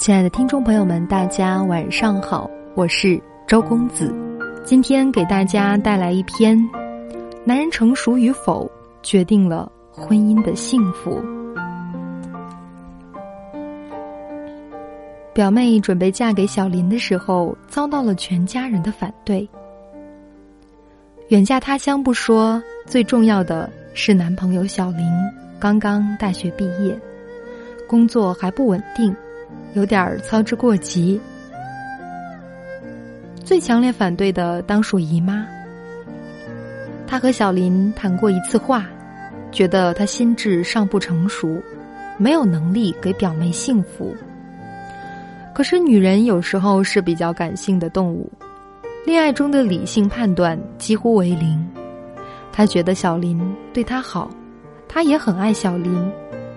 亲爱的听众朋友们，大家晚上好，我是周公子。今天给大家带来一篇：男人成熟与否，决定了婚姻的幸福。表妹准备嫁给小林的时候，遭到了全家人的反对。远嫁他乡不说，最重要的是男朋友小林刚刚大学毕业，工作还不稳定。有点儿操之过急。最强烈反对的当属姨妈。她和小林谈过一次话，觉得他心智尚不成熟，没有能力给表妹幸福。可是女人有时候是比较感性的动物，恋爱中的理性判断几乎为零。她觉得小林对她好，她也很爱小林，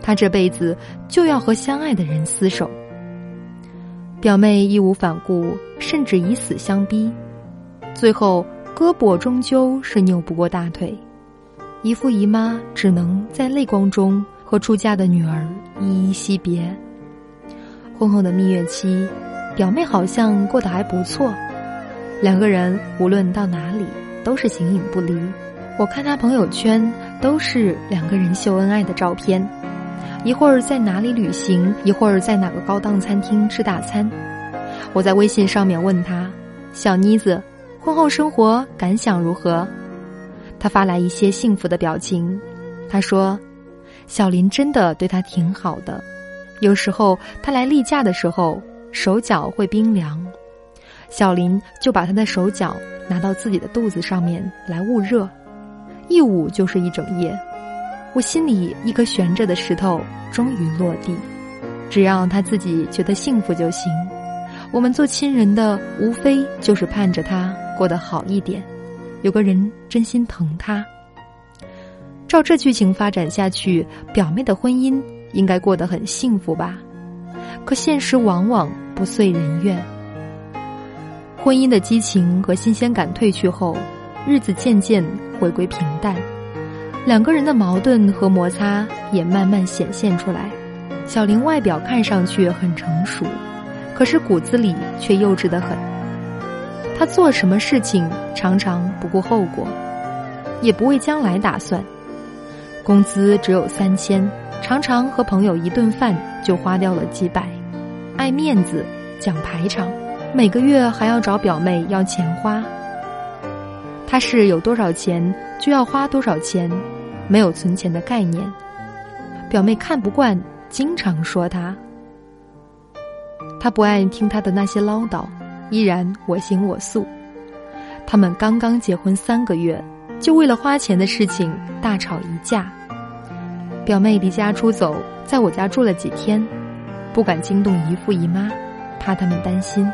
她这辈子就要和相爱的人厮守。表妹义无反顾，甚至以死相逼，最后胳膊终究是扭不过大腿，姨父姨妈只能在泪光中和出嫁的女儿依依惜别。婚后的蜜月期，表妹好像过得还不错，两个人无论到哪里都是形影不离。我看她朋友圈都是两个人秀恩爱的照片。一会儿在哪里旅行，一会儿在哪个高档餐厅吃大餐。我在微信上面问他：“小妮子，婚后生活感想如何？”他发来一些幸福的表情。他说：“小林真的对他挺好的，有时候他来例假的时候手脚会冰凉，小林就把他的手脚拿到自己的肚子上面来捂热，一捂就是一整夜。”我心里一颗悬着的石头终于落地，只要他自己觉得幸福就行。我们做亲人的，无非就是盼着他过得好一点，有个人真心疼他。照这剧情发展下去，表妹的婚姻应该过得很幸福吧？可现实往往不遂人愿，婚姻的激情和新鲜感褪去后，日子渐渐回归平淡。两个人的矛盾和摩擦也慢慢显现出来。小林外表看上去很成熟，可是骨子里却幼稚得很。他做什么事情常常不顾后果，也不为将来打算。工资只有三千，常常和朋友一顿饭就花掉了几百。爱面子，讲排场，每个月还要找表妹要钱花。他是有多少钱就要花多少钱。没有存钱的概念，表妹看不惯，经常说他。他不爱听他的那些唠叨，依然我行我素。他们刚刚结婚三个月，就为了花钱的事情大吵一架。表妹离家出走，在我家住了几天，不敢惊动姨父姨妈，怕他们担心。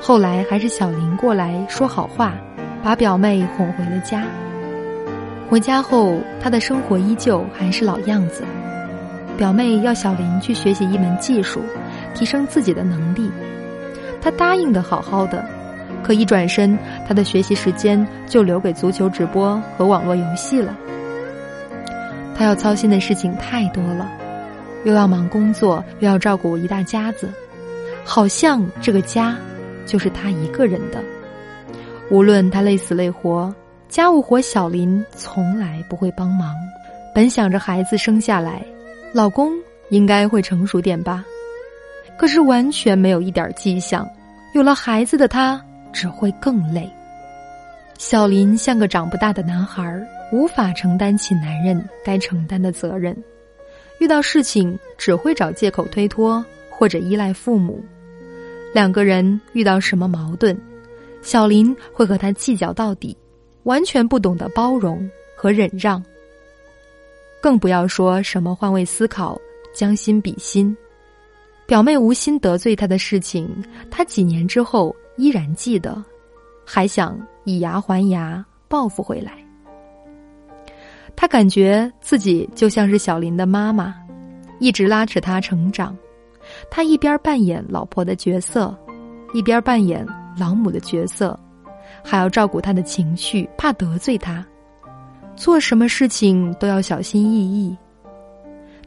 后来还是小林过来说好话，把表妹哄回了家。回家后，他的生活依旧还是老样子。表妹要小林去学习一门技术，提升自己的能力。他答应的好好的，可一转身，他的学习时间就留给足球直播和网络游戏了。他要操心的事情太多了，又要忙工作，又要照顾一大家子，好像这个家就是他一个人的。无论他累死累活。家务活，小林从来不会帮忙。本想着孩子生下来，老公应该会成熟点吧，可是完全没有一点迹象。有了孩子的他只会更累。小林像个长不大的男孩，无法承担起男人该承担的责任，遇到事情只会找借口推脱或者依赖父母。两个人遇到什么矛盾，小林会和他计较到底。完全不懂得包容和忍让，更不要说什么换位思考、将心比心。表妹无心得罪他的事情，他几年之后依然记得，还想以牙还牙报复回来。他感觉自己就像是小林的妈妈，一直拉扯他成长。他一边扮演老婆的角色，一边扮演老母的角色。还要照顾他的情绪，怕得罪他，做什么事情都要小心翼翼。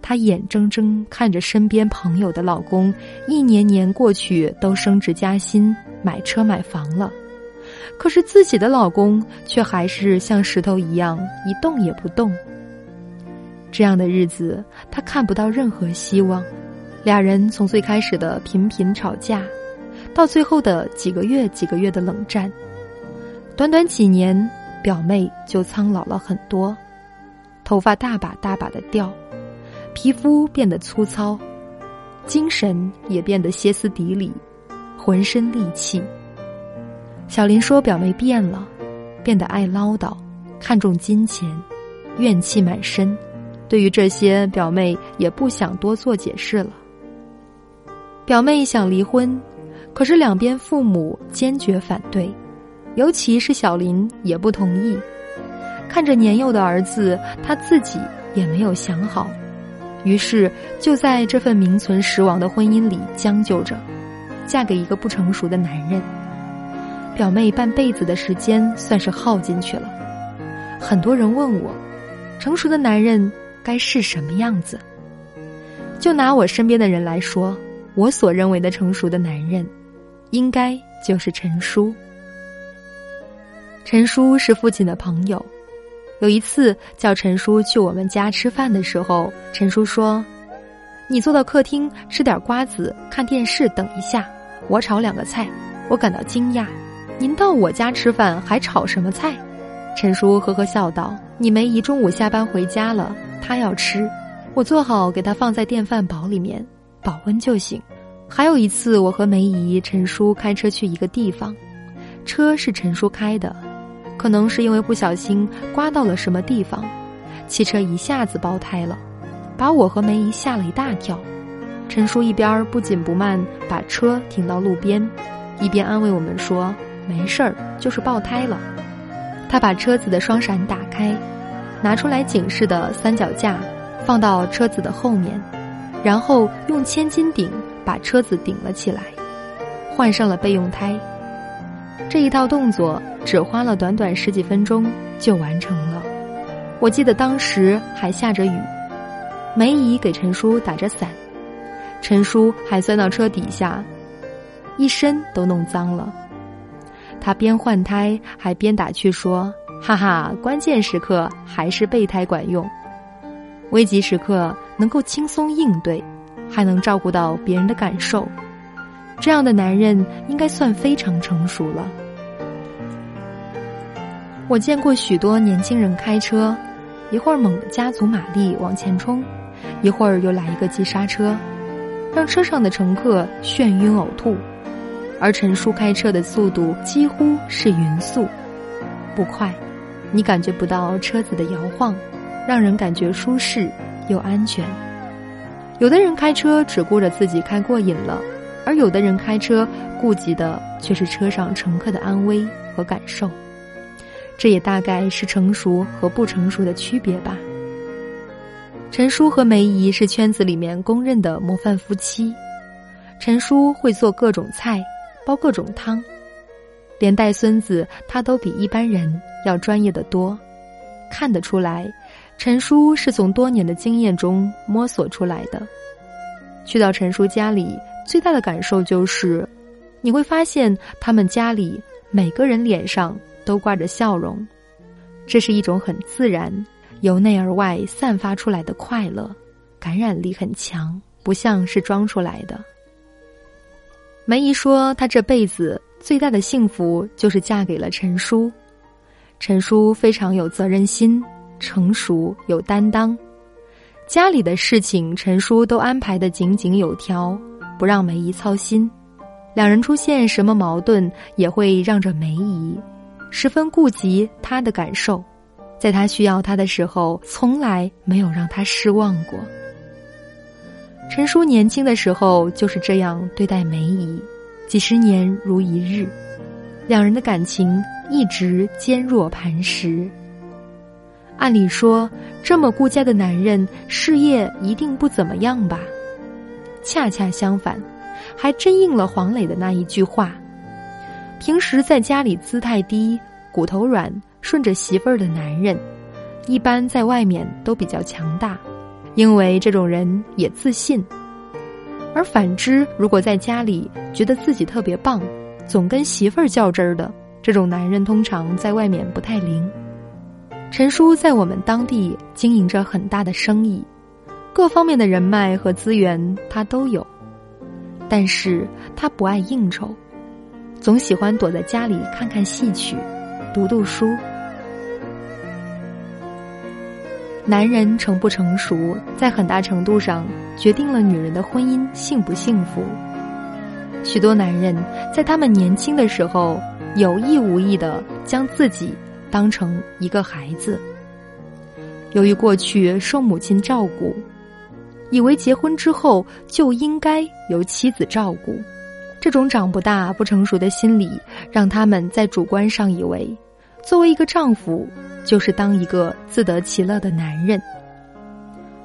她眼睁睁看着身边朋友的老公一年年过去都升职加薪、买车买房了，可是自己的老公却还是像石头一样一动也不动。这样的日子，她看不到任何希望。俩人从最开始的频频吵架，到最后的几个月、几个月的冷战，短短几年，表妹就苍老了很多，头发大把大把的掉，皮肤变得粗糙，精神也变得歇斯底里，浑身戾气。小林说：“表妹变了，变得爱唠叨，看重金钱，怨气满身。对于这些，表妹也不想多做解释了。”表妹想离婚，可是两边父母坚决反对，尤其是小林也不同意。看着年幼的儿子，他自己也没有想好，于是就在这份名存实亡的婚姻里将就着，嫁给一个不成熟的男人。表妹半辈子的时间算是耗进去了。很多人问我，成熟的男人该是什么样子？就拿我身边的人来说。我所认为的成熟的男人，应该就是陈叔。陈叔是父亲的朋友，有一次叫陈叔去我们家吃饭的时候，陈叔说：“你坐到客厅吃点瓜子，看电视，等一下，我炒两个菜。”我感到惊讶：“您到我家吃饭还炒什么菜？”陈叔呵呵笑道：“你梅姨中午下班回家了，她要吃，我做好给她放在电饭煲里面。”保温就行。还有一次，我和梅姨、陈叔开车去一个地方，车是陈叔开的，可能是因为不小心刮到了什么地方，汽车一下子爆胎了，把我和梅姨吓了一大跳。陈叔一边不紧不慢把车停到路边，一边安慰我们说：“没事儿，就是爆胎了。”他把车子的双闪打开，拿出来警示的三脚架，放到车子的后面。然后用千斤顶把车子顶了起来，换上了备用胎。这一套动作只花了短短十几分钟就完成了。我记得当时还下着雨，梅姨给陈叔打着伞，陈叔还钻到车底下，一身都弄脏了。他边换胎还边打趣说：“哈哈，关键时刻还是备胎管用。”危急时刻能够轻松应对，还能照顾到别人的感受，这样的男人应该算非常成熟了。我见过许多年轻人开车，一会儿猛加足马力往前冲，一会儿又来一个急刹车，让车上的乘客眩晕呕吐。而陈叔开车的速度几乎是匀速，不快，你感觉不到车子的摇晃。让人感觉舒适又安全。有的人开车只顾着自己开过瘾了，而有的人开车顾及的却是车上乘客的安危和感受。这也大概是成熟和不成熟的区别吧。陈叔和梅姨是圈子里面公认的模范夫妻。陈叔会做各种菜，煲各种汤，连带孙子他都比一般人要专业的多，看得出来。陈叔是从多年的经验中摸索出来的。去到陈叔家里，最大的感受就是，你会发现他们家里每个人脸上都挂着笑容，这是一种很自然、由内而外散发出来的快乐，感染力很强，不像是装出来的。梅姨说，她这辈子最大的幸福就是嫁给了陈叔，陈叔非常有责任心。成熟有担当，家里的事情陈叔都安排的井井有条，不让梅姨操心。两人出现什么矛盾，也会让着梅姨，十分顾及他的感受，在他需要他的时候，从来没有让他失望过。陈叔年轻的时候就是这样对待梅姨，几十年如一日，两人的感情一直坚若磐石。按理说，这么顾家的男人，事业一定不怎么样吧？恰恰相反，还真应了黄磊的那一句话：平时在家里姿态低、骨头软、顺着媳妇儿的男人，一般在外面都比较强大，因为这种人也自信。而反之，如果在家里觉得自己特别棒，总跟媳妇儿较真儿的这种男人，通常在外面不太灵。陈叔在我们当地经营着很大的生意，各方面的人脉和资源他都有，但是他不爱应酬，总喜欢躲在家里看看戏曲，读读书。男人成不成熟，在很大程度上决定了女人的婚姻幸不幸福。许多男人在他们年轻的时候，有意无意的将自己当成一个孩子。由于过去受母亲照顾，以为结婚之后就应该由妻子照顾，这种长不大、不成熟的心理，让他们在主观上以为，作为一个丈夫。就是当一个自得其乐的男人，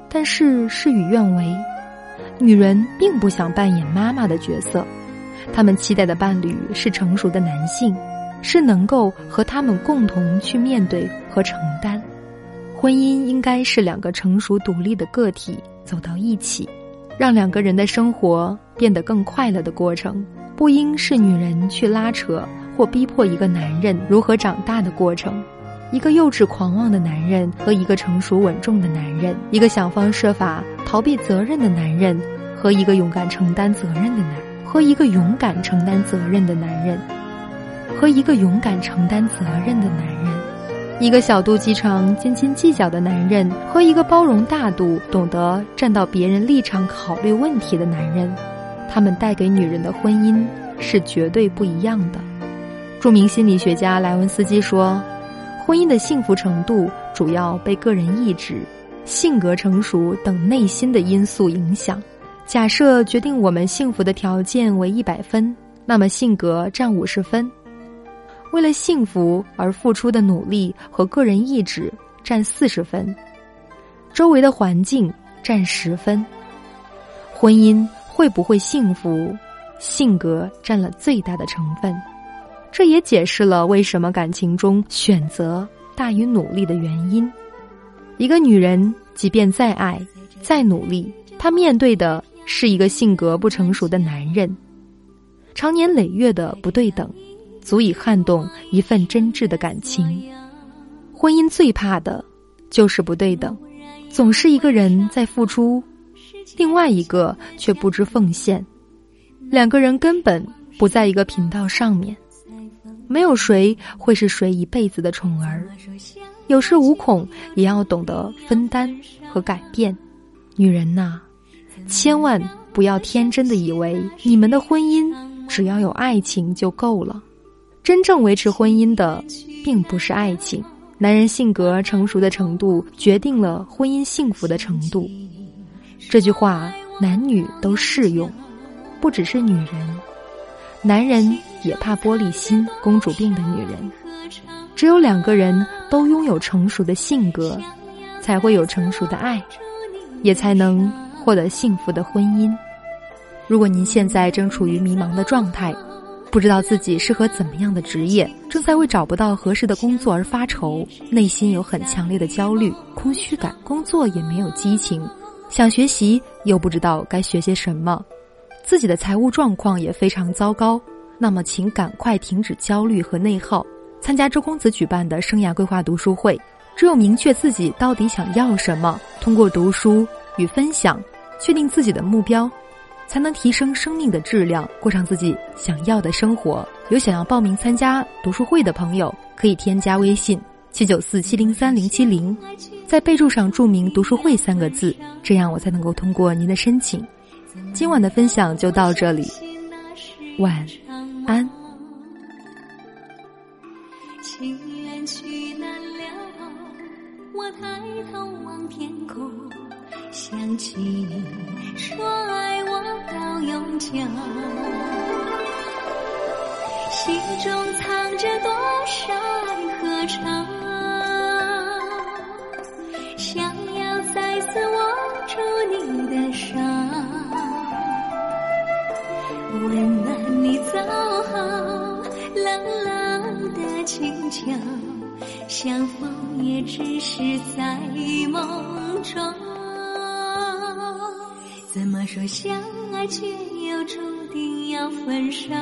但是事与愿违，女人并不想扮演妈妈的角色，她们期待的伴侣是成熟的男性，是能够和他们共同去面对和承担。婚姻应该是两个成熟独立的个体走到一起，让两个人的生活变得更快乐的过程，不应是女人去拉扯或逼迫一个男人如何长大的过程。一个幼稚狂妄的男人和一个成熟稳重的男人，一个想方设法逃避责任的男人和一个勇敢承担责任的男，和一个勇敢承担责任的男人，和一个勇敢承担责任的男人，一个小肚鸡肠、斤斤计较的男人和一个包容大度、懂得站到别人立场考虑问题的男人，他们带给女人的婚姻是绝对不一样的。著名心理学家莱文斯基说。婚姻的幸福程度主要被个人意志、性格成熟等内心的因素影响。假设决定我们幸福的条件为一百分，那么性格占五十分。为了幸福而付出的努力和个人意志占四十分，周围的环境占十分。婚姻会不会幸福，性格占了最大的成分。这也解释了为什么感情中选择大于努力的原因。一个女人即便再爱、再努力，她面对的是一个性格不成熟的男人。长年累月的不对等，足以撼动一份真挚的感情。婚姻最怕的就是不对等，总是一个人在付出，另外一个却不知奉献，两个人根本不在一个频道上面。没有谁会是谁一辈子的宠儿，有恃无恐也要懂得分担和改变。女人呐，千万不要天真的以为你们的婚姻只要有爱情就够了。真正维持婚姻的，并不是爱情。男人性格成熟的程度，决定了婚姻幸福的程度。这句话男女都适用，不只是女人。男人也怕玻璃心、公主病的女人。只有两个人都拥有成熟的性格，才会有成熟的爱，也才能获得幸福的婚姻。如果您现在正处于迷茫的状态，不知道自己适合怎么样的职业，正在为找不到合适的工作而发愁，内心有很强烈的焦虑、空虚感，工作也没有激情，想学习又不知道该学些什么。自己的财务状况也非常糟糕，那么请赶快停止焦虑和内耗，参加周公子举办的生涯规划读书会。只有明确自己到底想要什么，通过读书与分享，确定自己的目标，才能提升生命的质量，过上自己想要的生活。有想要报名参加读书会的朋友，可以添加微信七九四七零三零七零，在备注上注明“读书会”三个字，这样我才能够通过您的申请。今晚的分享就到这里，晚安。情缘去难了，我抬头望天空，想起你说爱我永久心中藏着多少爱和愁想要再次握住你的手温暖你走后冷冷的清秋相逢也只是在梦中。怎么说相爱却又注定要分手？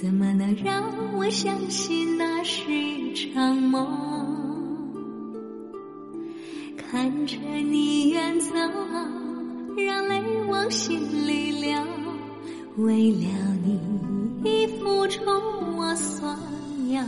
怎么能让我相信那是一场梦？看着你远走，让泪往心里流。为了你，付出我所有。